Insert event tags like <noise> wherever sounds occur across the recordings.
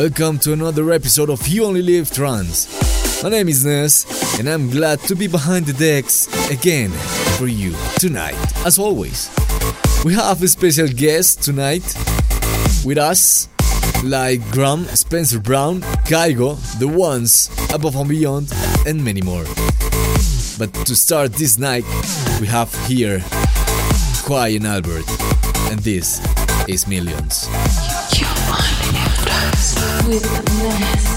Welcome to another episode of You Only Live Trance. My name is Ness, and I'm glad to be behind the decks again for you tonight, as always. We have a special guest tonight with us, like Graham, Spencer Brown, Kygo, The Ones, Above and Beyond, and many more. But to start this night, we have here and Albert, and this is Millions. With Ness.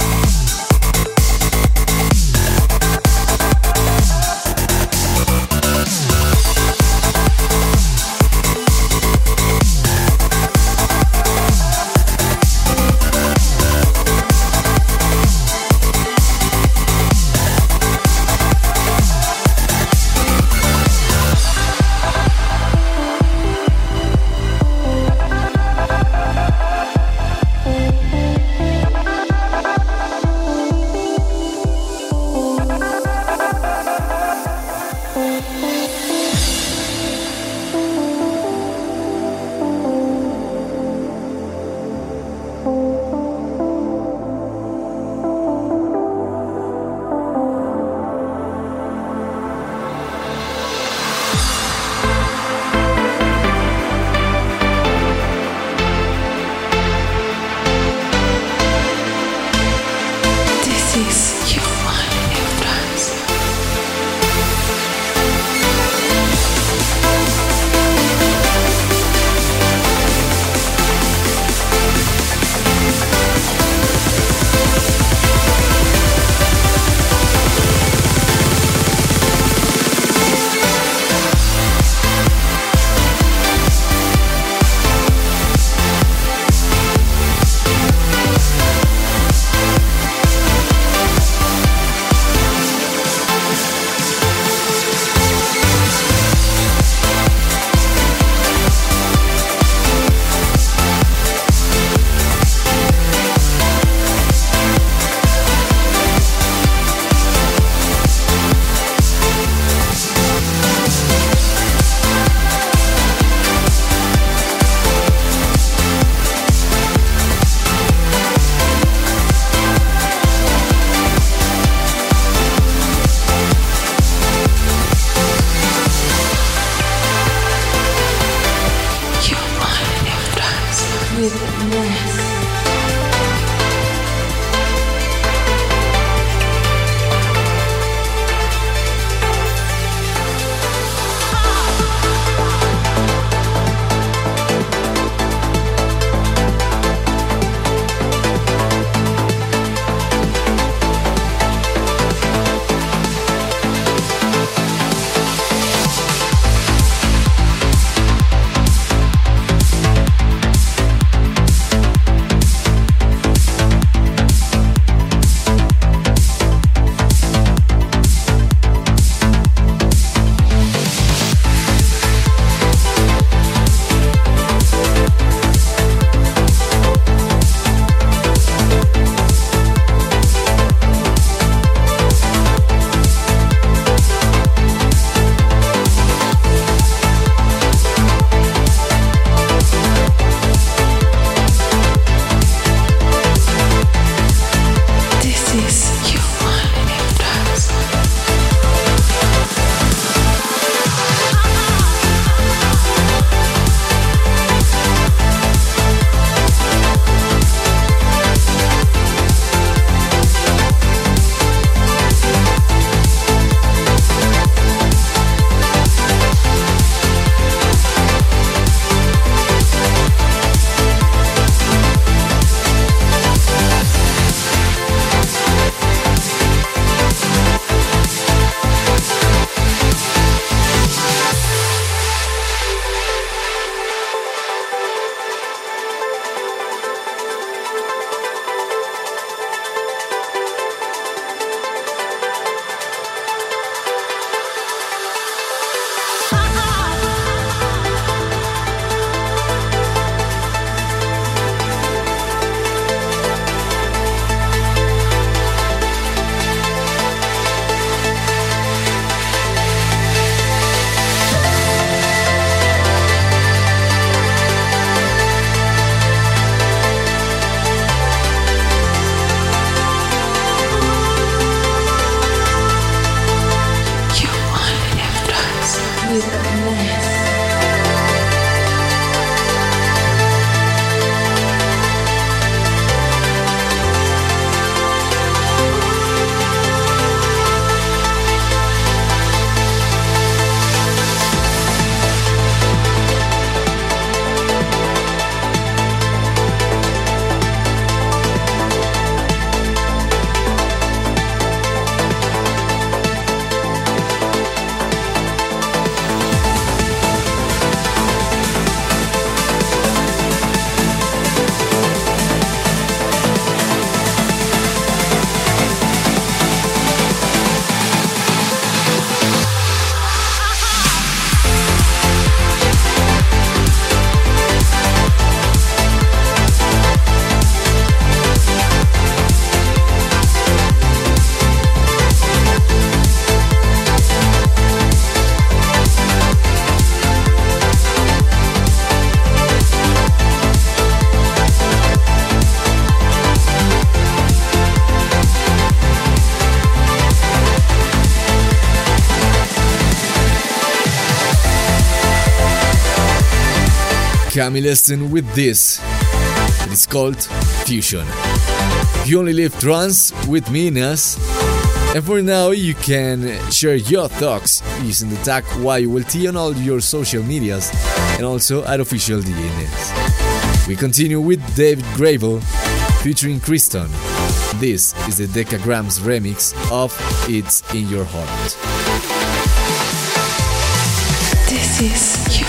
Camille Eston with this. It is called Fusion. You only live trance with me, Ness. And for now, you can share your thoughts using the tag YOLT on all your social medias and also at official DNS. We continue with David Gravell featuring Kriston. This is the Decagrams remix of It's in Your Heart. This is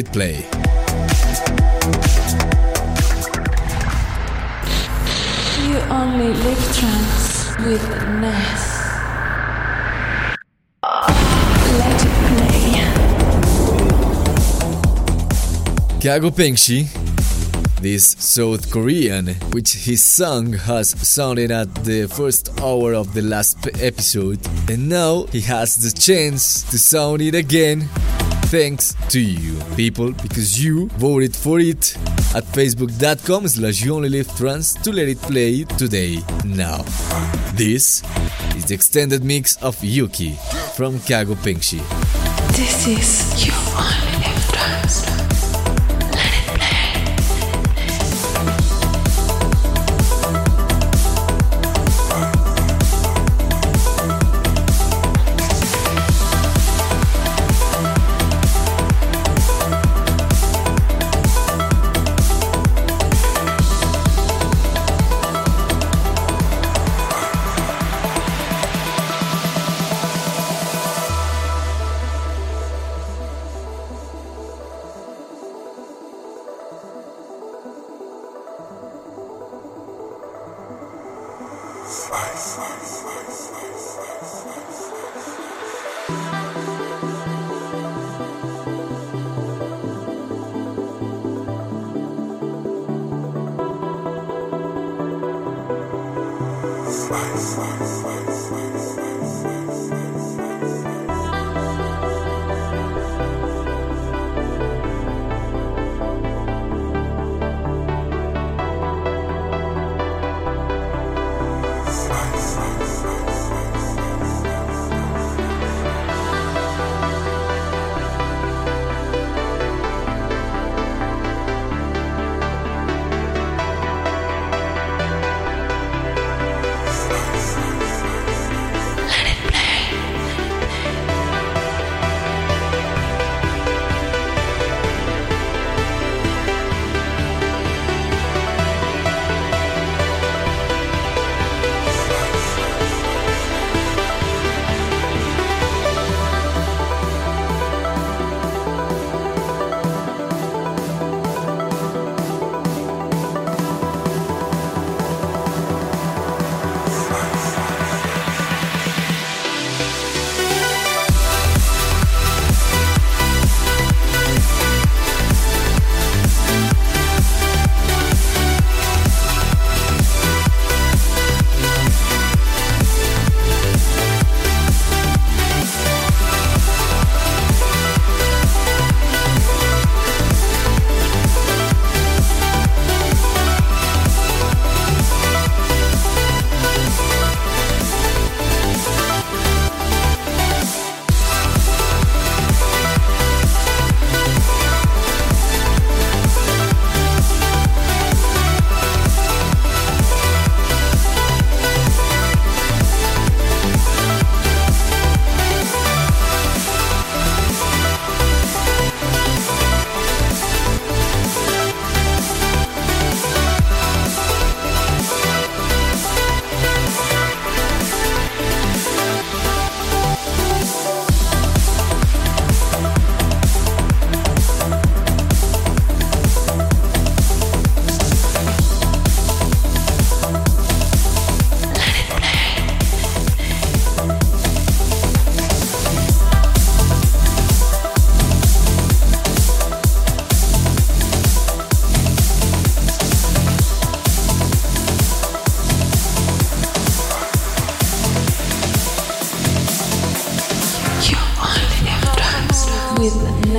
it play. You only live trance. with Ness. Let it play. Kago Pengchi, this South Korean, which his song has sounded at the first hour of the last episode, and now he has the chance to sound it again. Thanks to you, people, because you voted for it at facebook.com slash you only live trans to let it play today, now. This is the extended mix of Yuki from Kago Pengchi. This is you only live trans.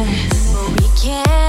this. But we can't.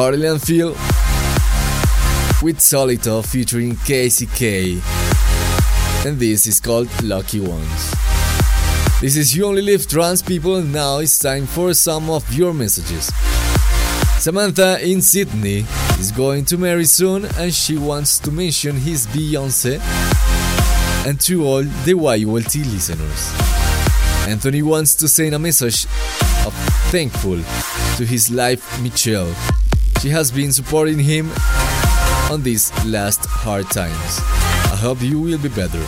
Carly and Phil with Solito featuring KCK. And this is called Lucky Ones. This is You Only Live Trans People, now it's time for some of your messages. Samantha in Sydney is going to marry soon and she wants to mention his Beyonce and to all the YOLT listeners. Anthony wants to send a message of thankful to his life Michelle. She has been supporting him on these last hard times. I hope you will be better.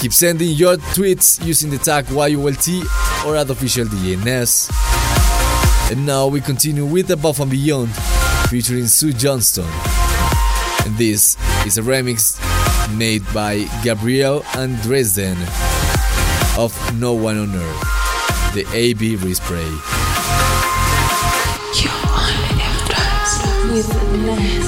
Keep sending your tweets using the tag YOLT or at official DNS. And now we continue with Above and Beyond featuring Zoë Johnston. And this is a remix made by Gabriel and Dresden of No One on Earth, the AB Respray. Trance with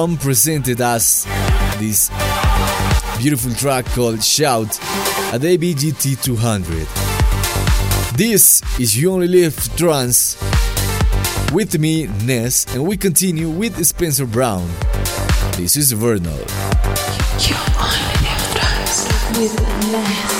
Tom presented us this beautiful track called Shout at ABGT 200. This is You Only Live Trance with me, Ness, and we continue with Spencer Brown. This is Vernal. You, only live trance with Ness.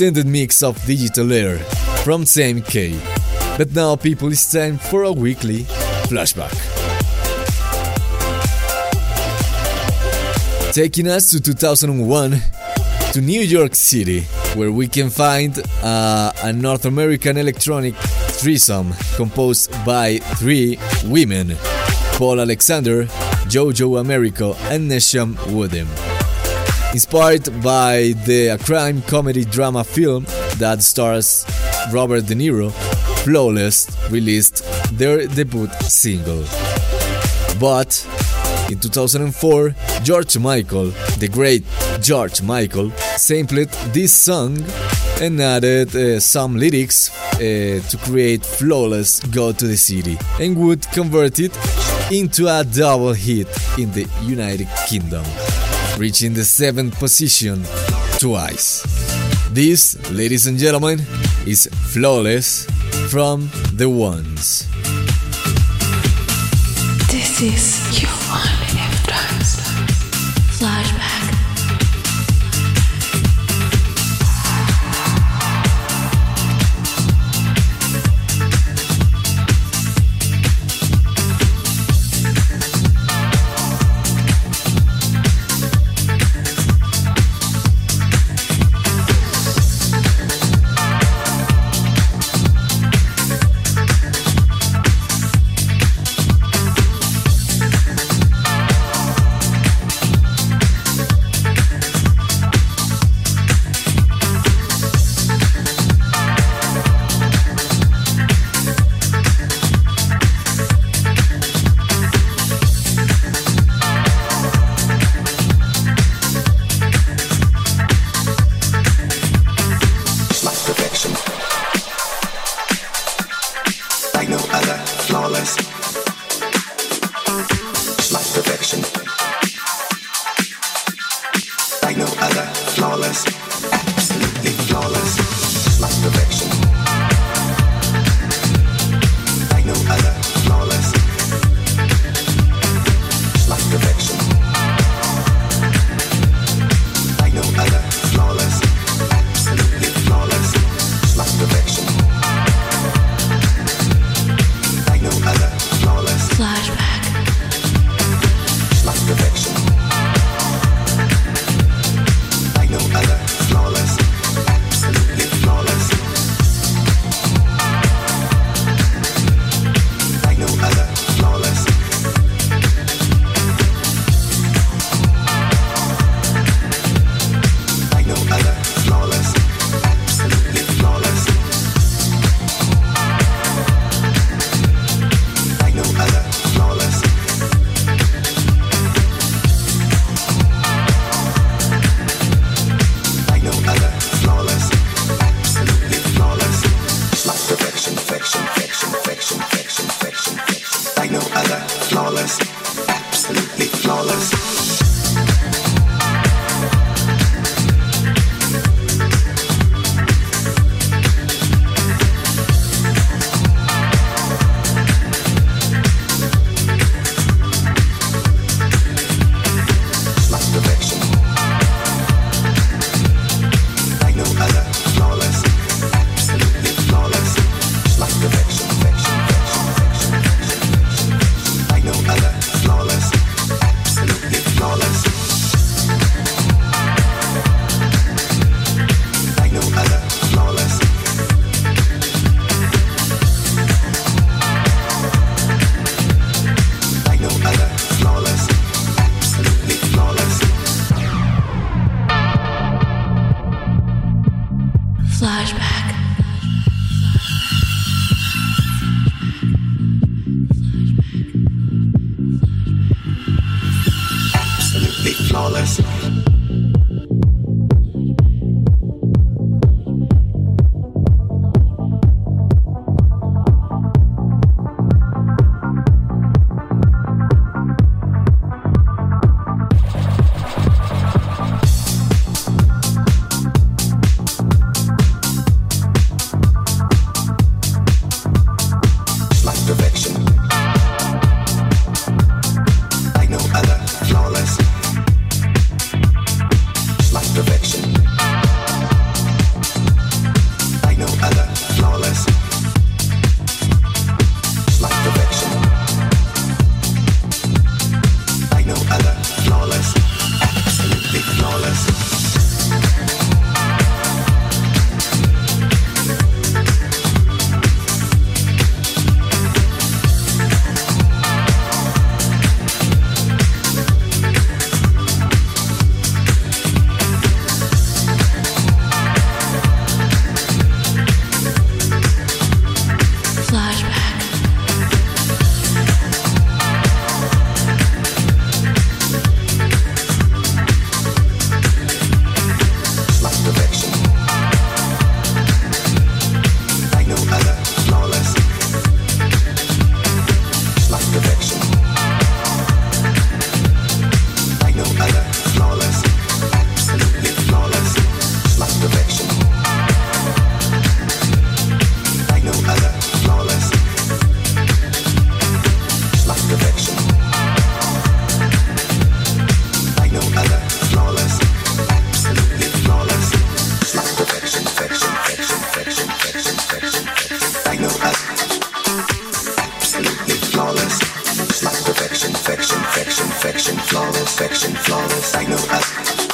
Extended mix of Digital Air from Sam K. But now, people, it's time for a weekly flashback. Taking us to 2001 to New York City, where we can find uh, a North American electronic threesome composed by three women Paul Alexander, Jojo Americo, and Nashom Wooden inspired by the crime comedy drama film that stars Robert De Niro, Flawless released their debut single. But in 2004, George Michael, the great George Michael, sampled this song and added uh, some lyrics uh, to create Flawless Go to the City and would convert it into a double hit in the United Kingdom reaching the seventh position twice. This, ladies and gentlemen, is Flawless from The Ones. This is you flawless. Like no.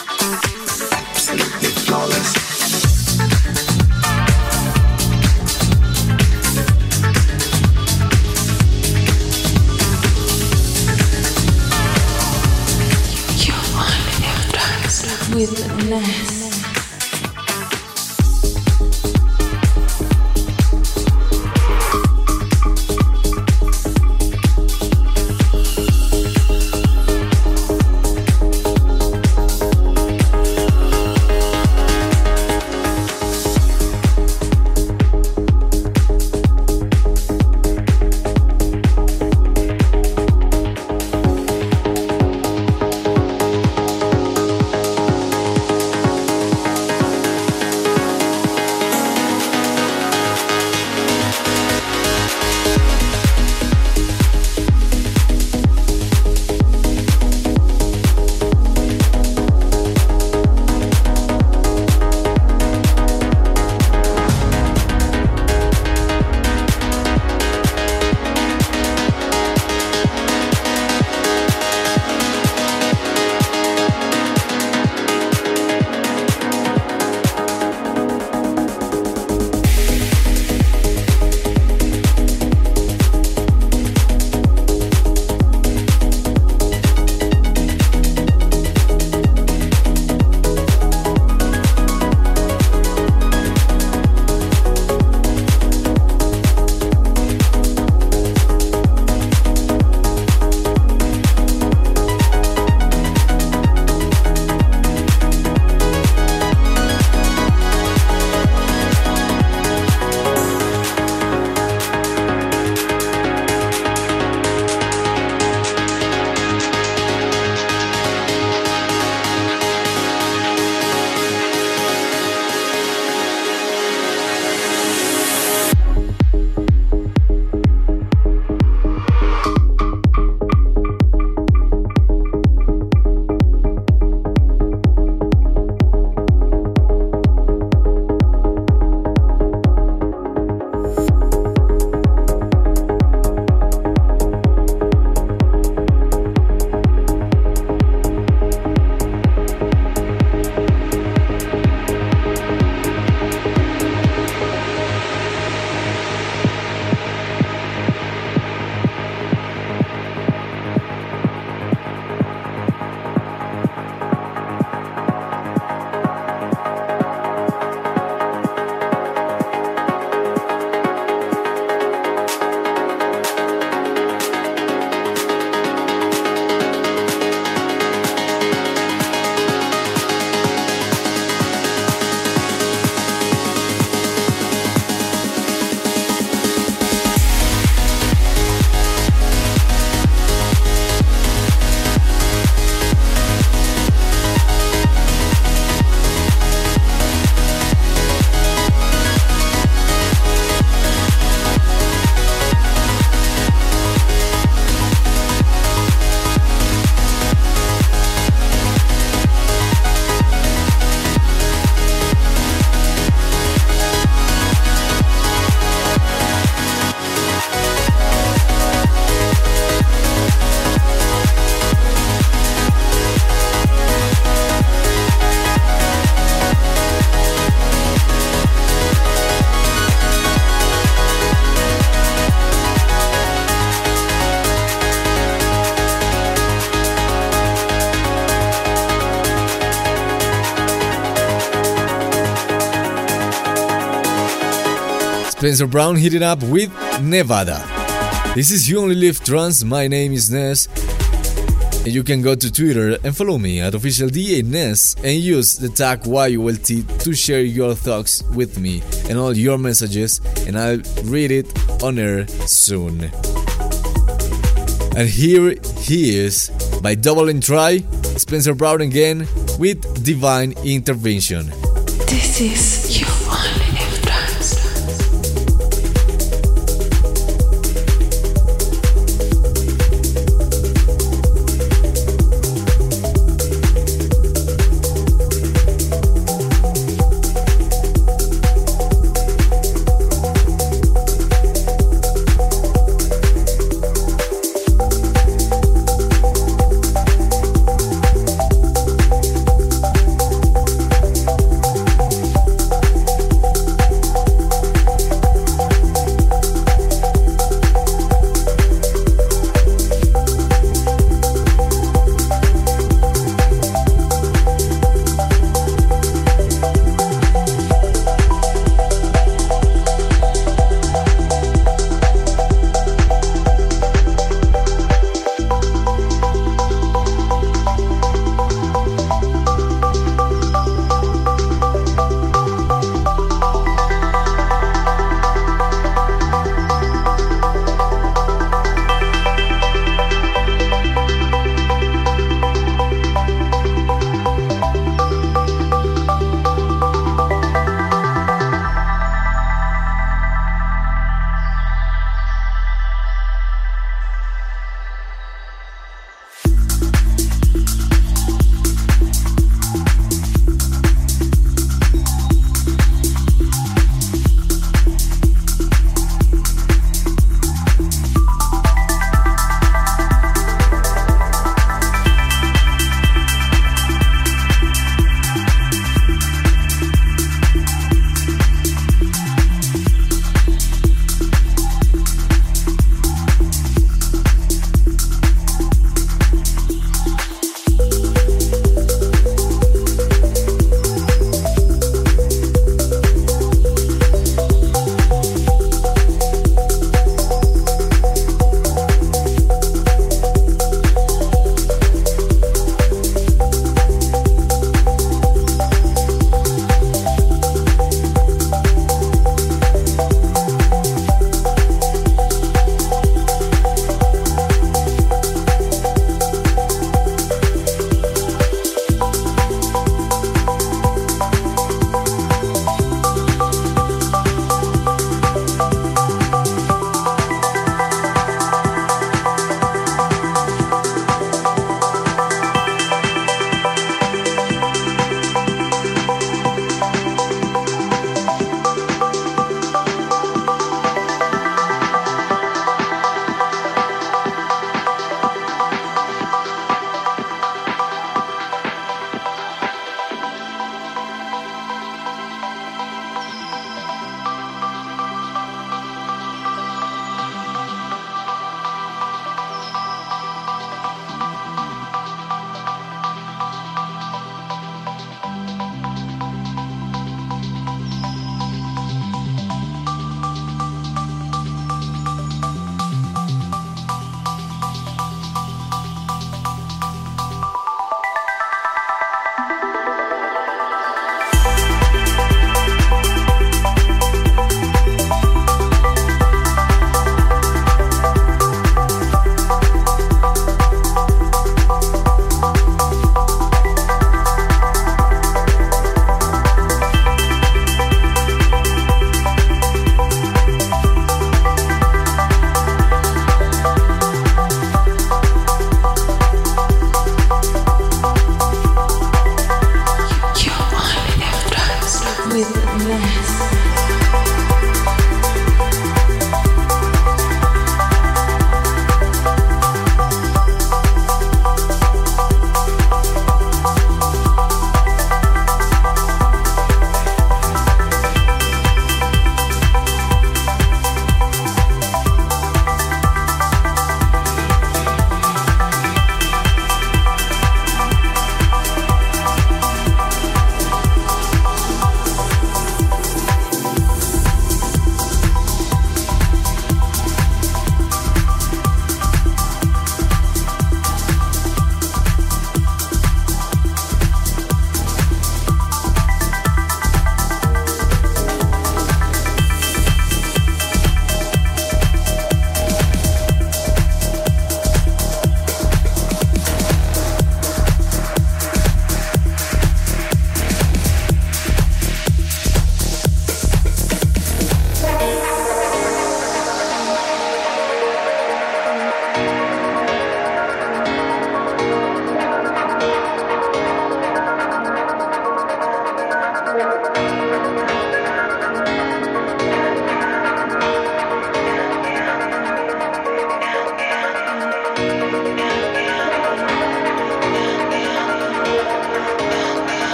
Spencer Brown hit it up with Nevada. This is You Only Live Trance. My name is Ness. And you can go to Twitter and follow me at official DJ Ness and use the tag YOLT to share your thoughts with me and all your messages, and I'll read it on air soon. And here he is by Double and Try, Spencer Brown again with Divine Intervention. This is you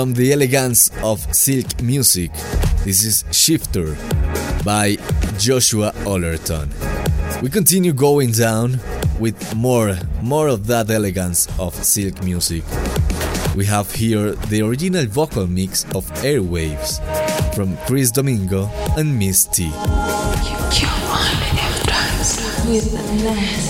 From the elegance of silk music, this is Shifter by Joshua Ollerton. We continue going down with more, more of that elegance of silk music. We have here the original vocal mix of Airwaves from Chris Domingo and Miss T. You only live with the nest.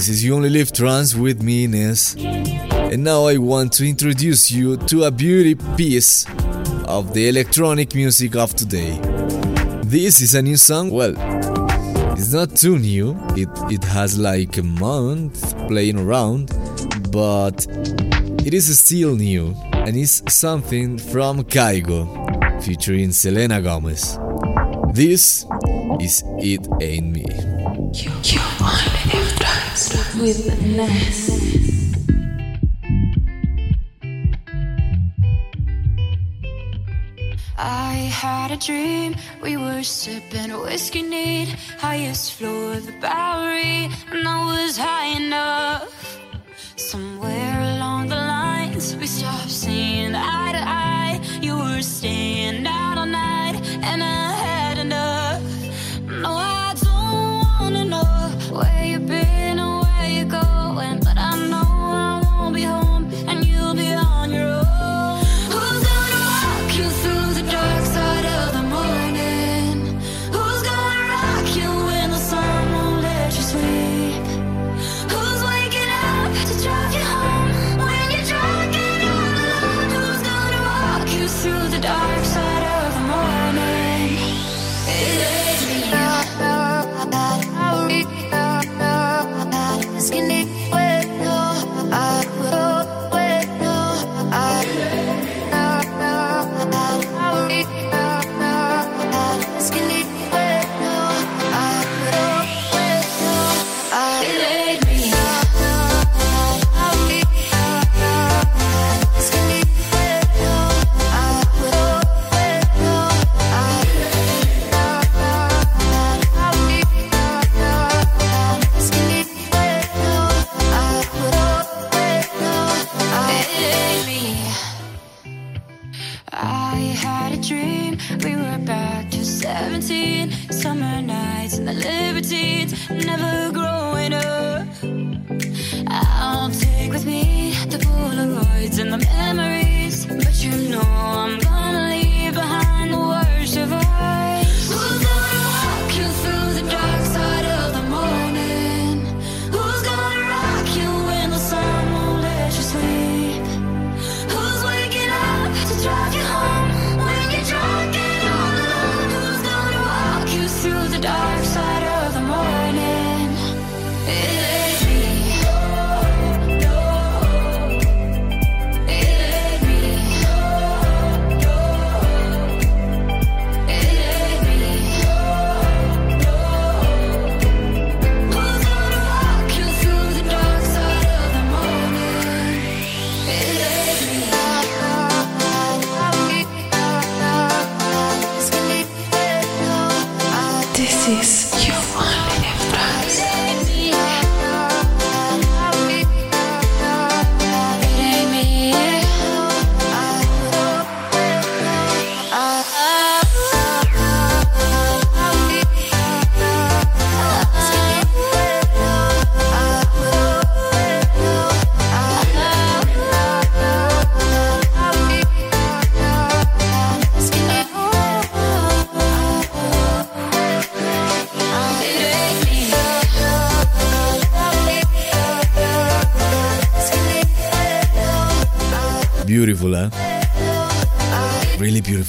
This is You Only Live Trance with me, Ness. And now I want to introduce you to a beauty piece of the electronic music of today. This is a new song, well, it's not too new, it, it has like a month playing around, but it is still new and it's something from Kygo featuring Selena Gomez. This is It Ain't Me. You, you I had a dream we were sipping whiskey neat, highest floor of the Bowery, and I was high enough. Somewhere along the lines, we stopped seeing eye to eye. You were staying.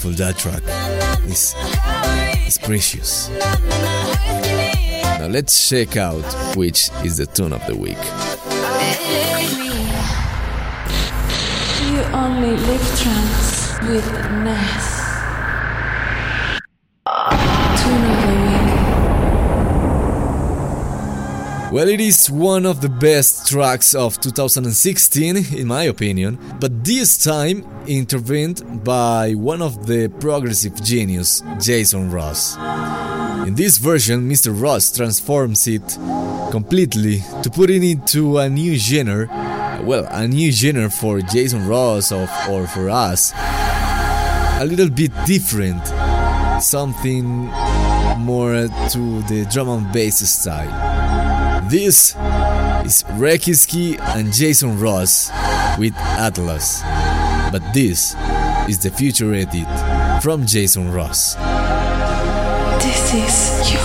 Beautiful that track. It's, it's precious. Now let's check out which is the tune of the week. You only live trance with Ness. Well, it is one of the best tracks of 2016, in my opinion, but this time intervened by one of the progressive genius, Jason Ross. In this version, Mr. Ross transforms it completely to put it into a new genre, well, a new genre for Jason Ross of, or for us, a little bit different, something more to the drum and bass style. This is Rekiski and Jason Ross with Atlas. But this is the future edit from Jason Ross. This is your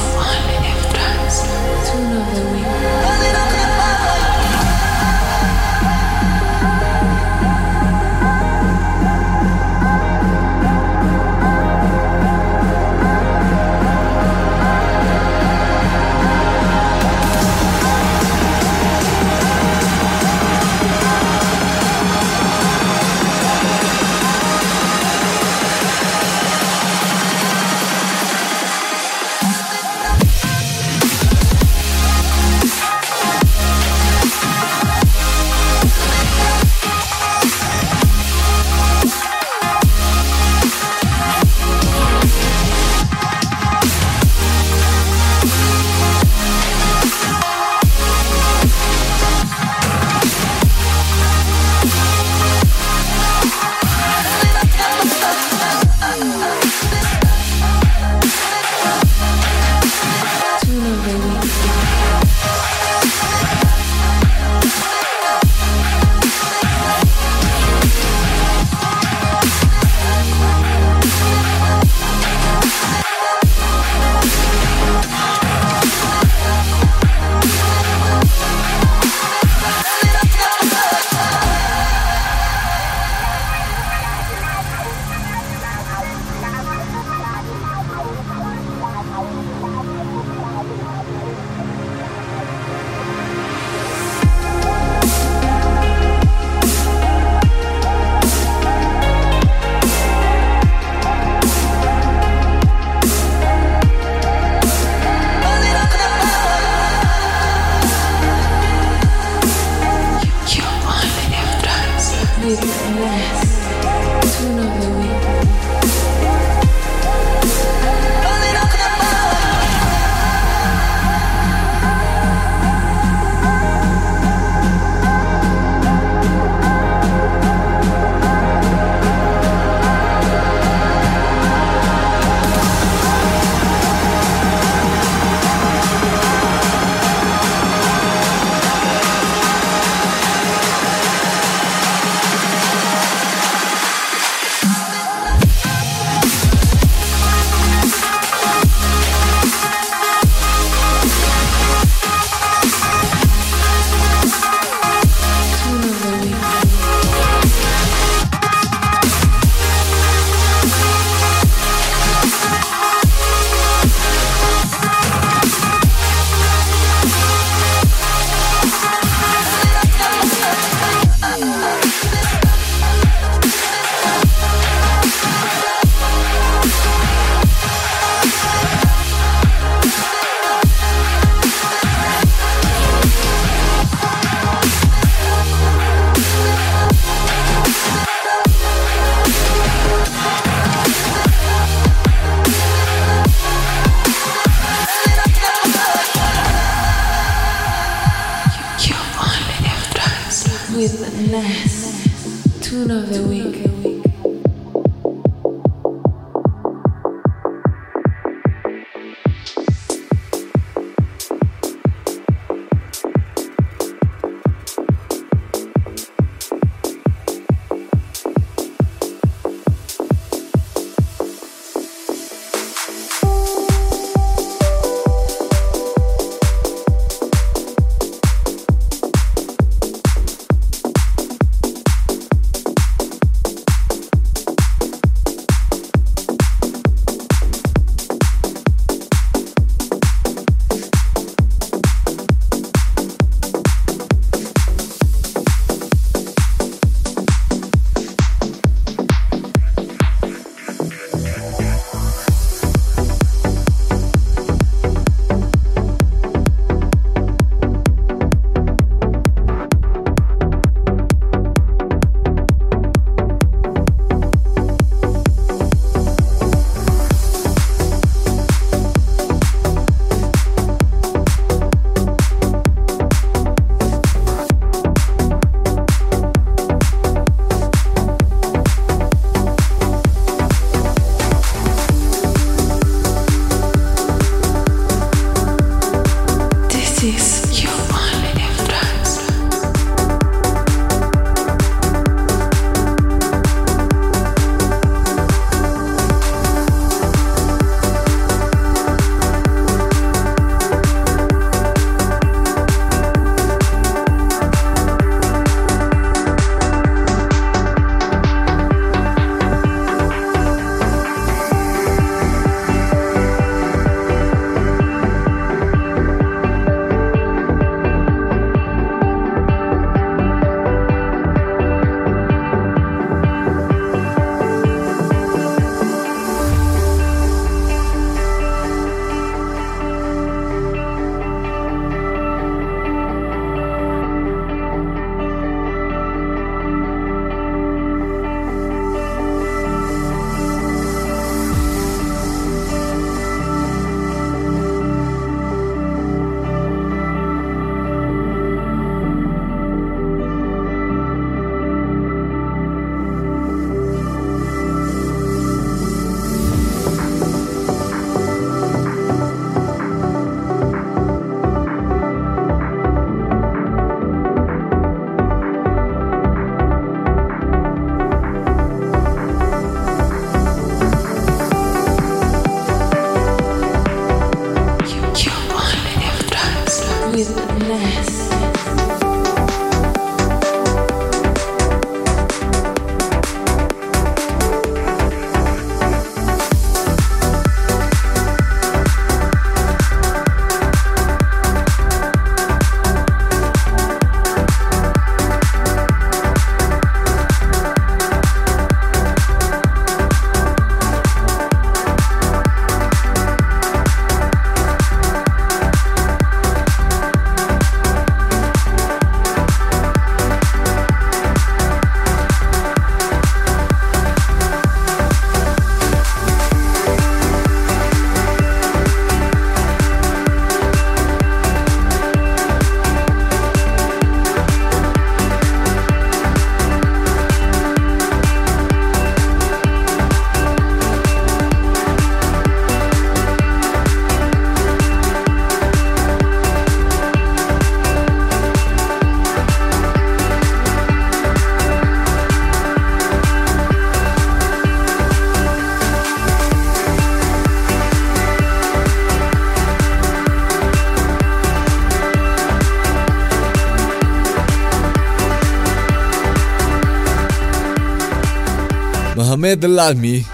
Mohamed Al-Almi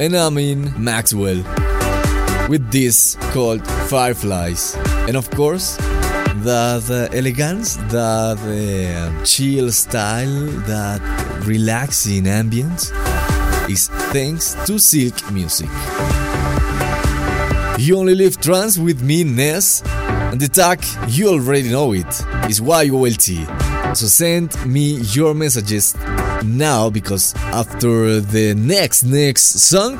and Amin Maxwell with this called Fireflies. And of course, the, elegance, the, the um, chill style, that relaxing ambience is thanks to Silk Music. You only live trance with me, Ness, and the tag, you already know it, is YOLT. So send me your messages now because after the next next song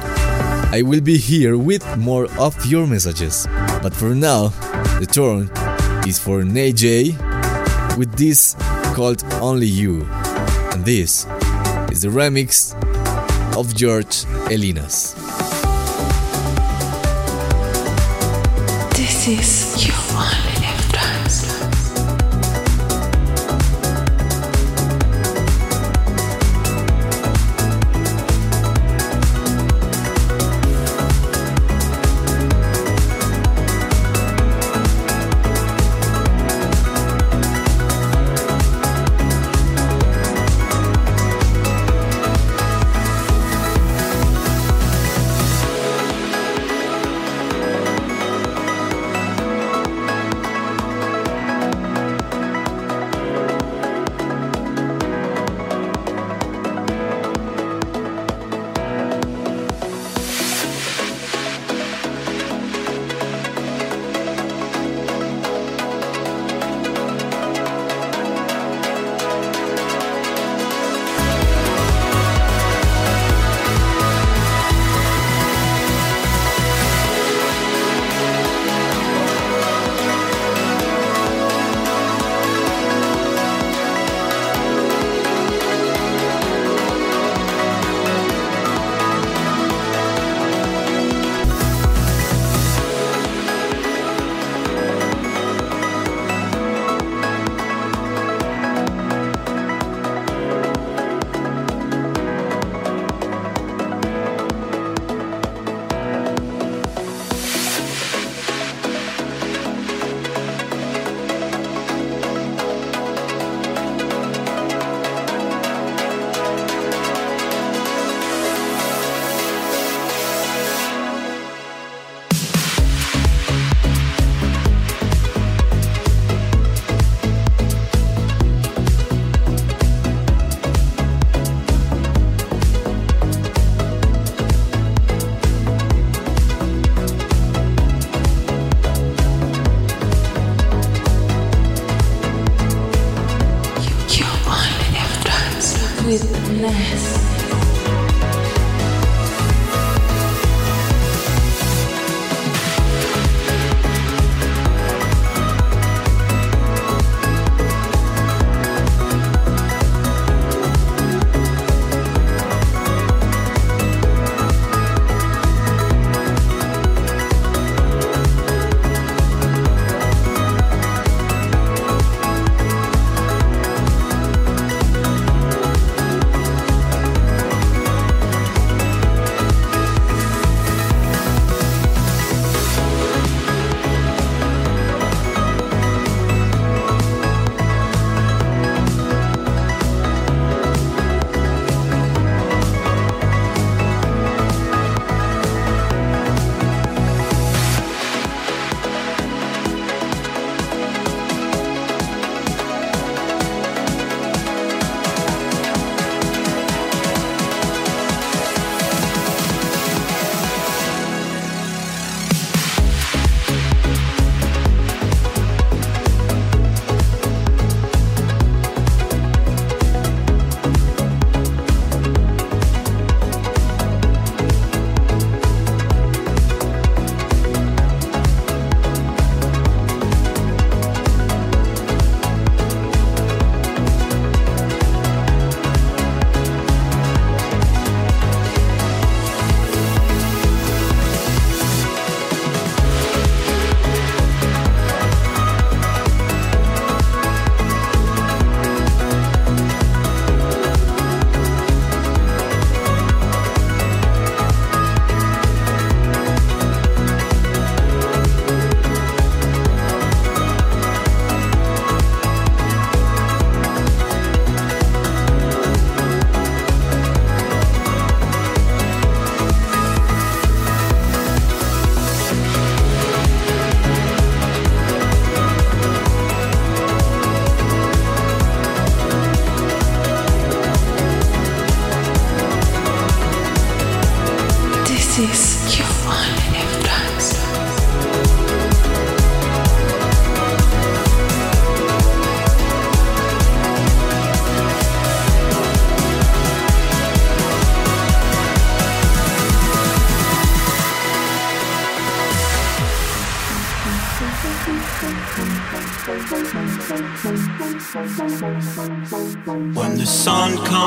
I will be here with more of your messages. But for now, the turn is for Nay with this called Only You. And this is the remix of George Elinas. This is you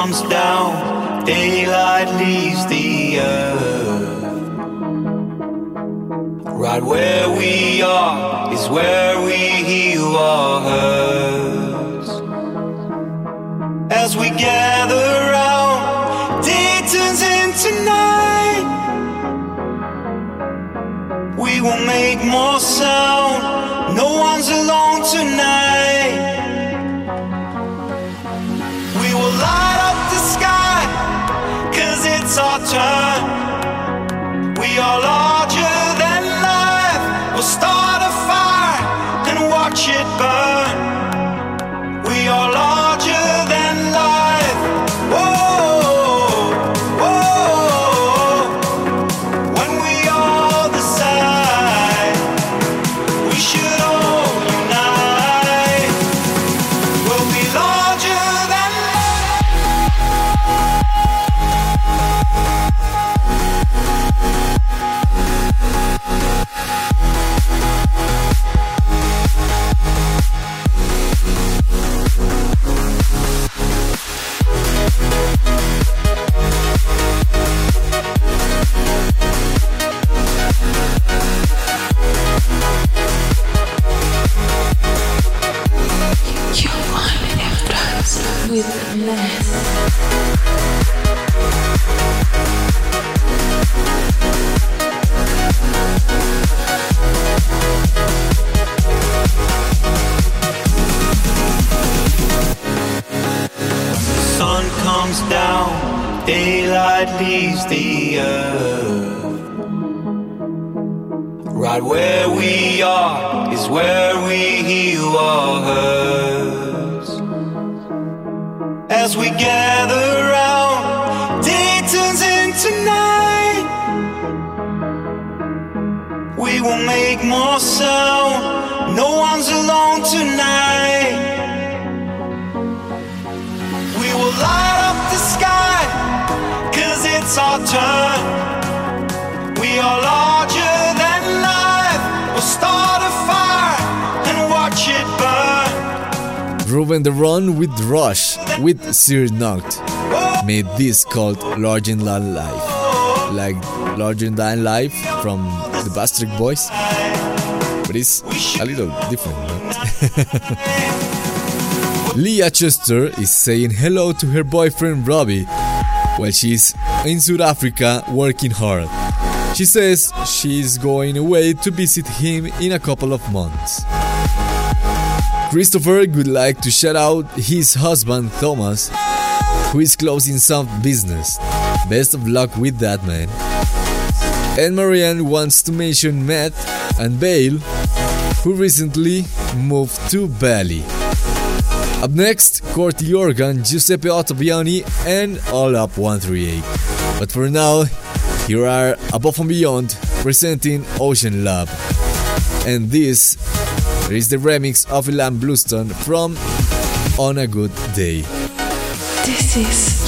comes down, comes down, daylight leaves the earth. Right where we are is where we heal our hurts. As we gather round, day turns into night. We will make more sound. No one's alone tonight. We will light it's our turn. We are larger than life. We'll start a fire and watch it burn. Ruben de Ronde with Rush with Sir Knocked made this called Larger Than Life. Like Larger Than Life from the Backstreet Boys. But it's a little different, no? <laughs> Leah Chester is saying hello to her boyfriend Robbie while she's in South Africa working hard. She says she's going away to visit him in a couple of months. Christopher would like to shout out his husband Thomas, who is closing some business. Best of luck with that, man. And Marianne wants to mention Matt and Bale, who recently moved to Bali. Up next, Corti Organ, Giuseppe Ottaviani, and All Up 138. But for now, here are Above and Beyond presenting OceanLab. And this is the remix of Ilan Bluestone from On a Good Day. This is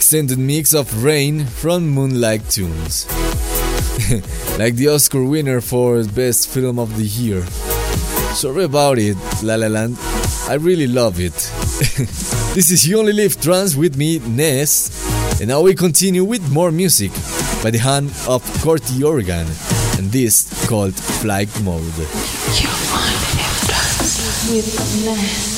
extended mix of Rain from Moonlight Tunes. <laughs> like the Oscar winner for Best Film of the Year. Sorry about it, La La Land. I really love it. <laughs> this is You Only Live Trance with me, Ness, and now we continue with more music by the hand of Corti Organ. and this called Flight Mode. You only live trance with Ness.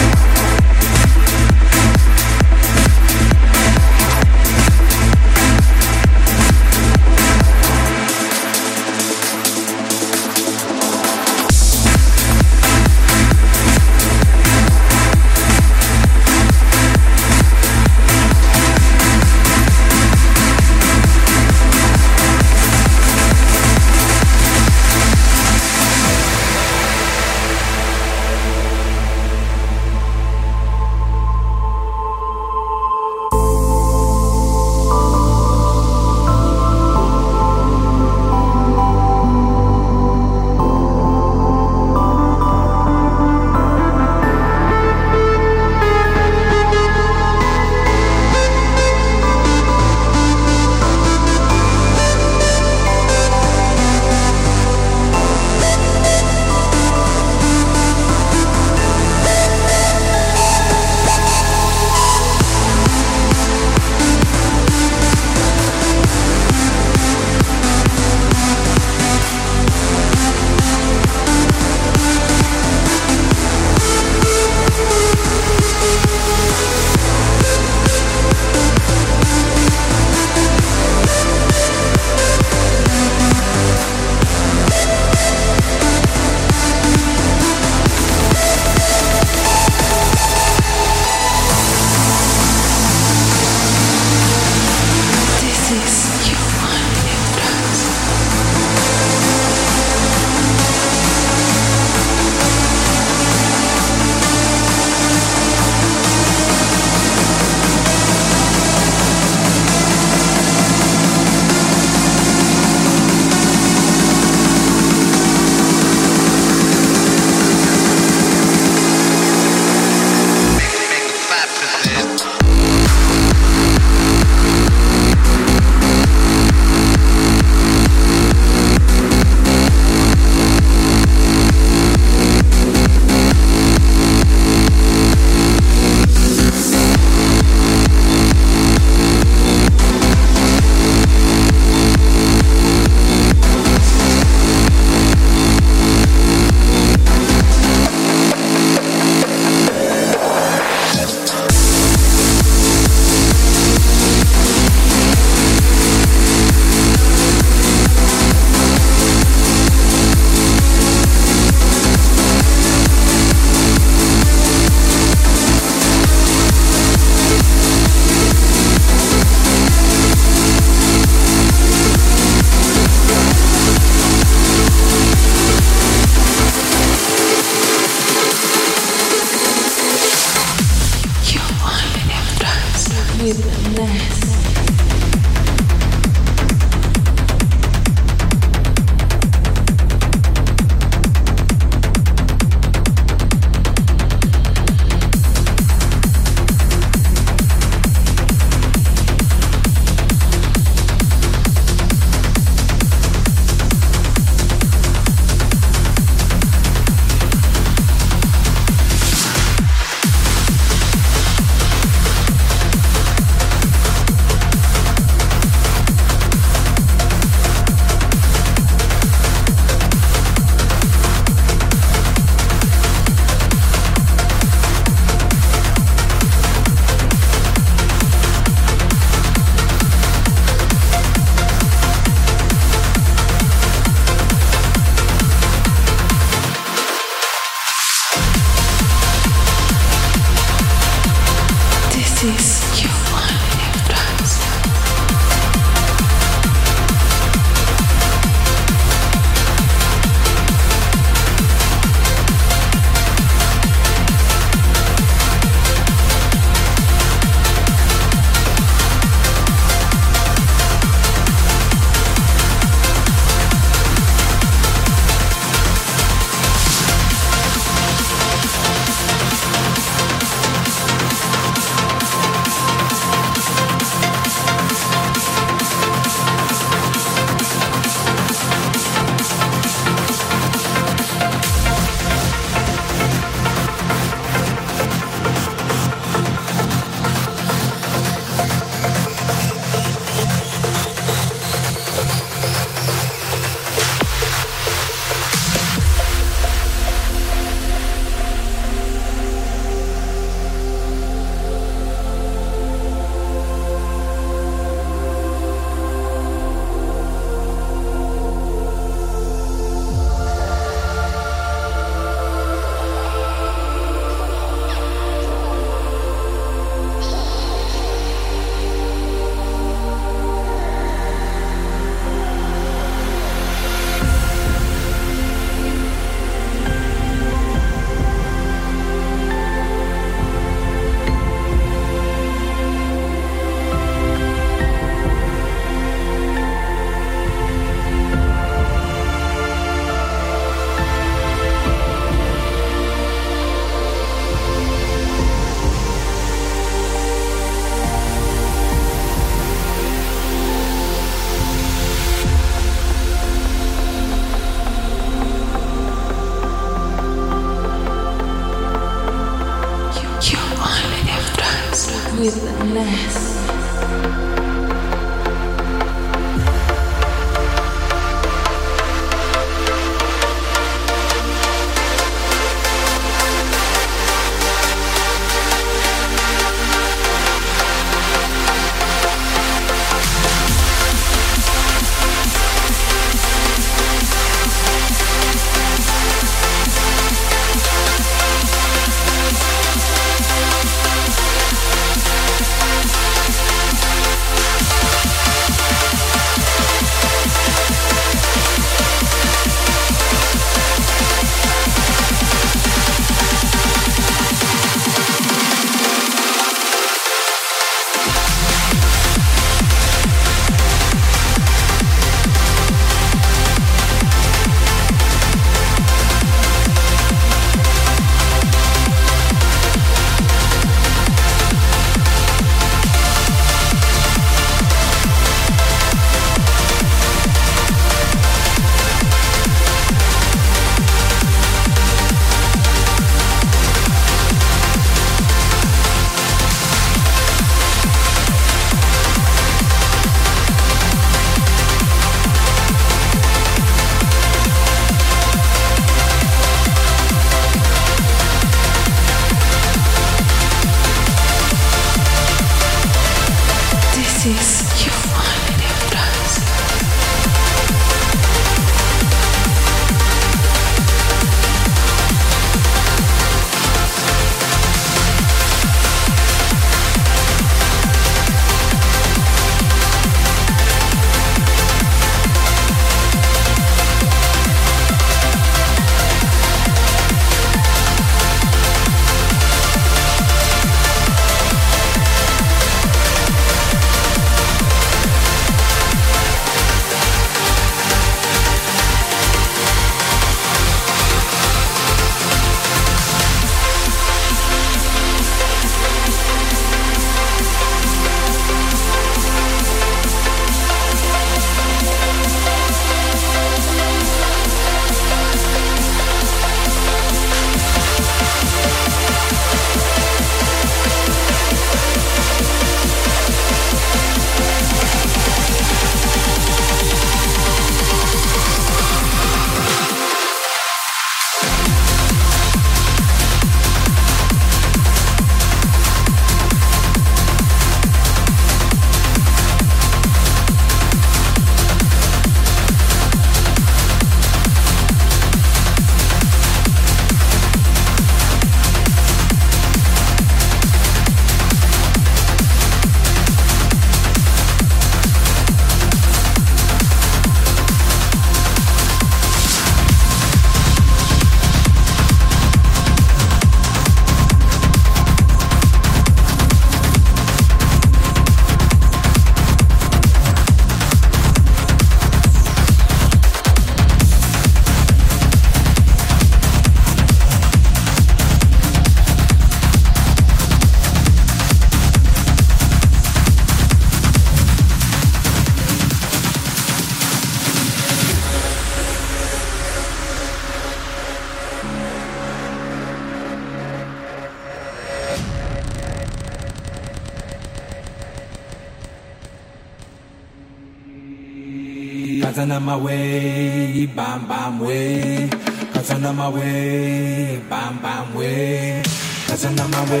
Cause I'm on my way, bam bam way. Cause I'm on my way, bam bam way. Cause I'm on my way,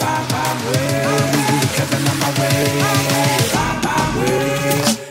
bam bam way. Cause I'm on my way, bam bam way.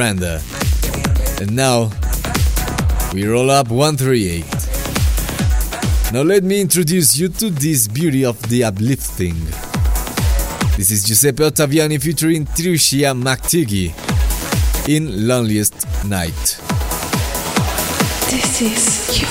And now we roll up 138. Now let me introduce you to this beauty of the uplifting. This is Giuseppe Ottaviani featuring Tricia McTeague in Loneliest Night. This is you.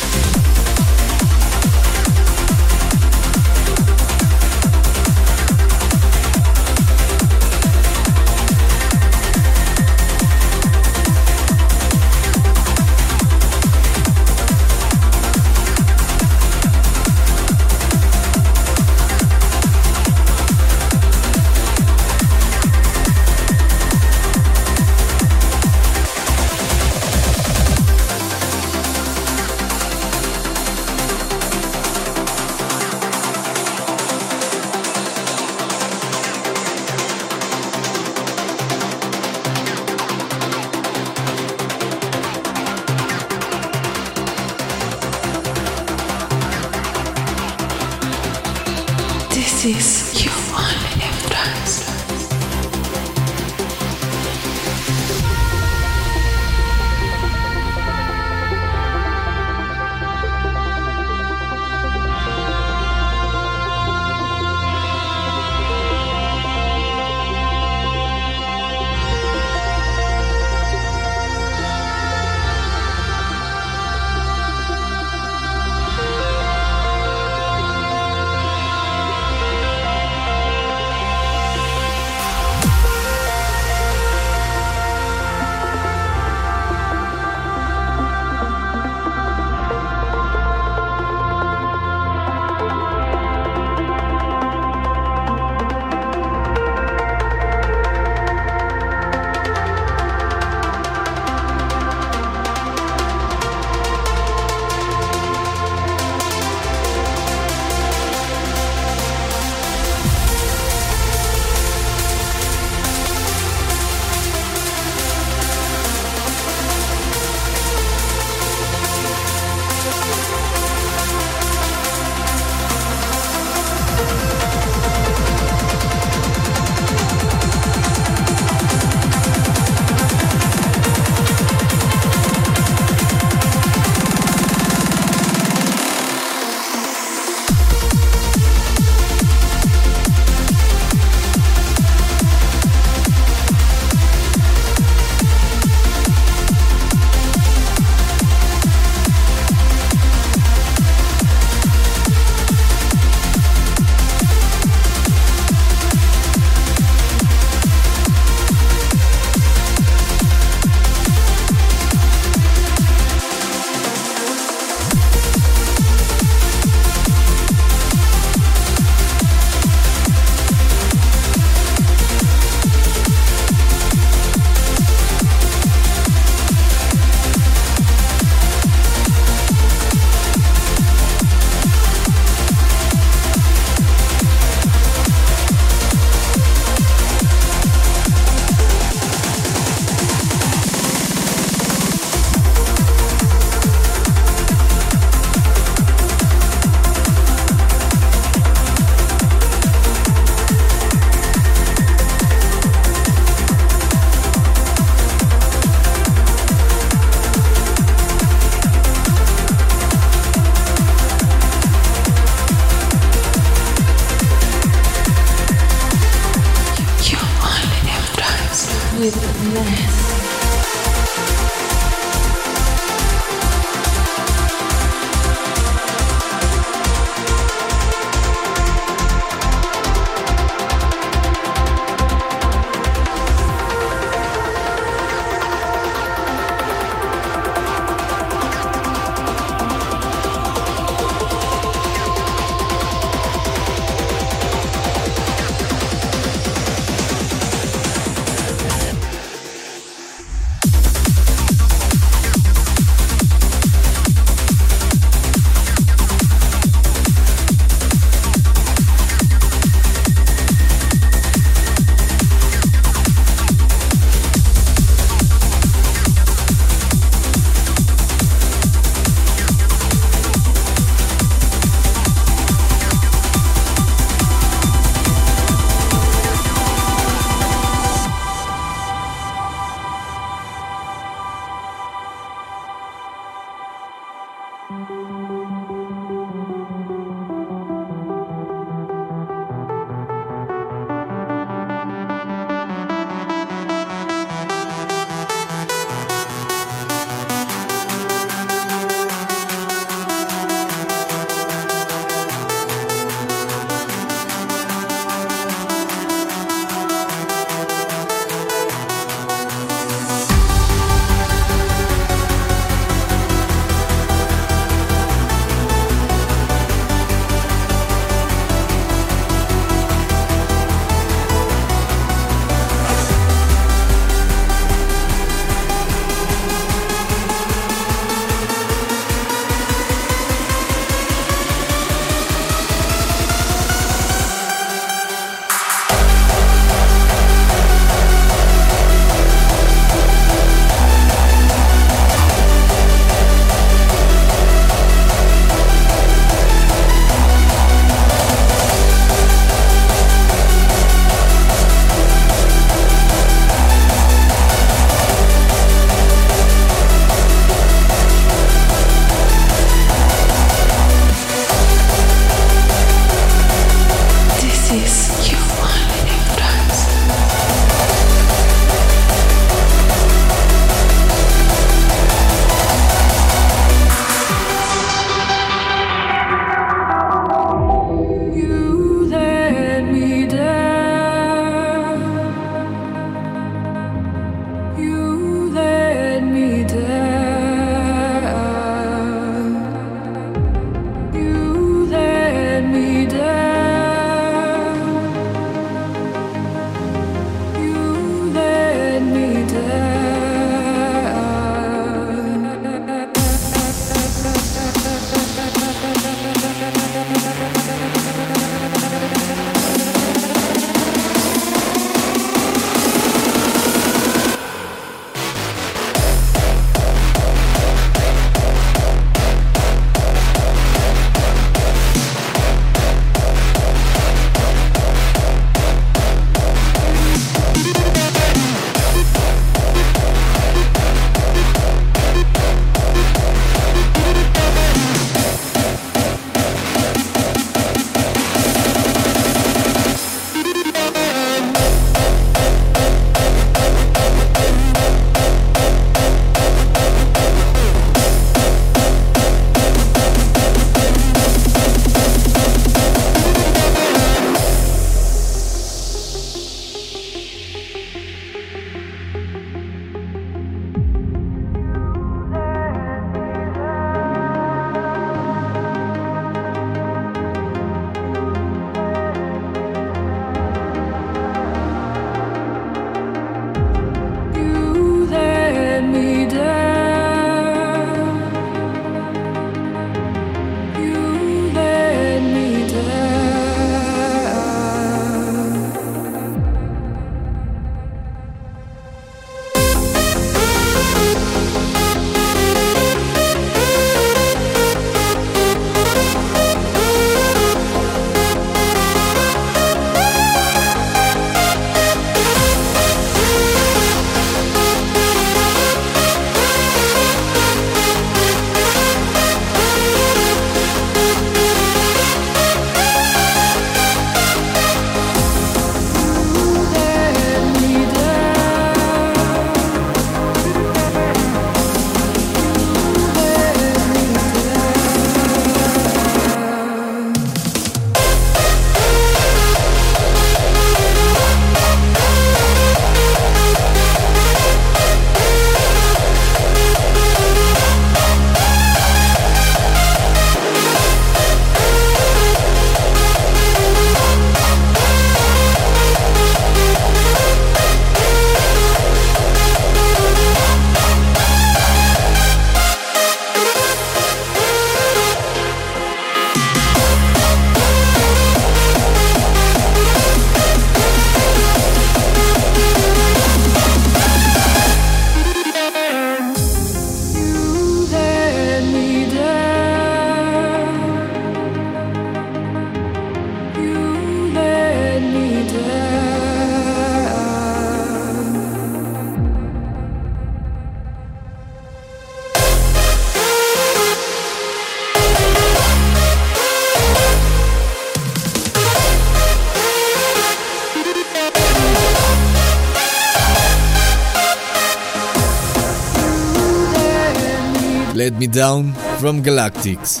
Let Me Down from Galactics.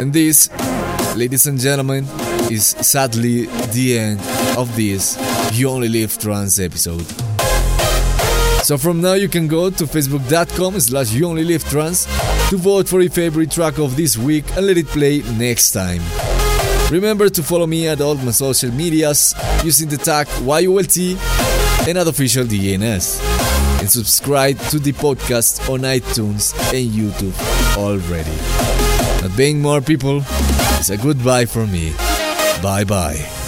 And this, ladies and gentlemen, is sadly the end of this You Only Live Trance episode. So from now you can go to facebook.com slash you only live trance to vote for your favorite track of this week and let it play next time. Remember to follow me at all my social medias using the tag YOLT and at official DNS. Subscribe to the podcast on iTunes and YouTube already. Not being more people is a goodbye for me. Bye bye.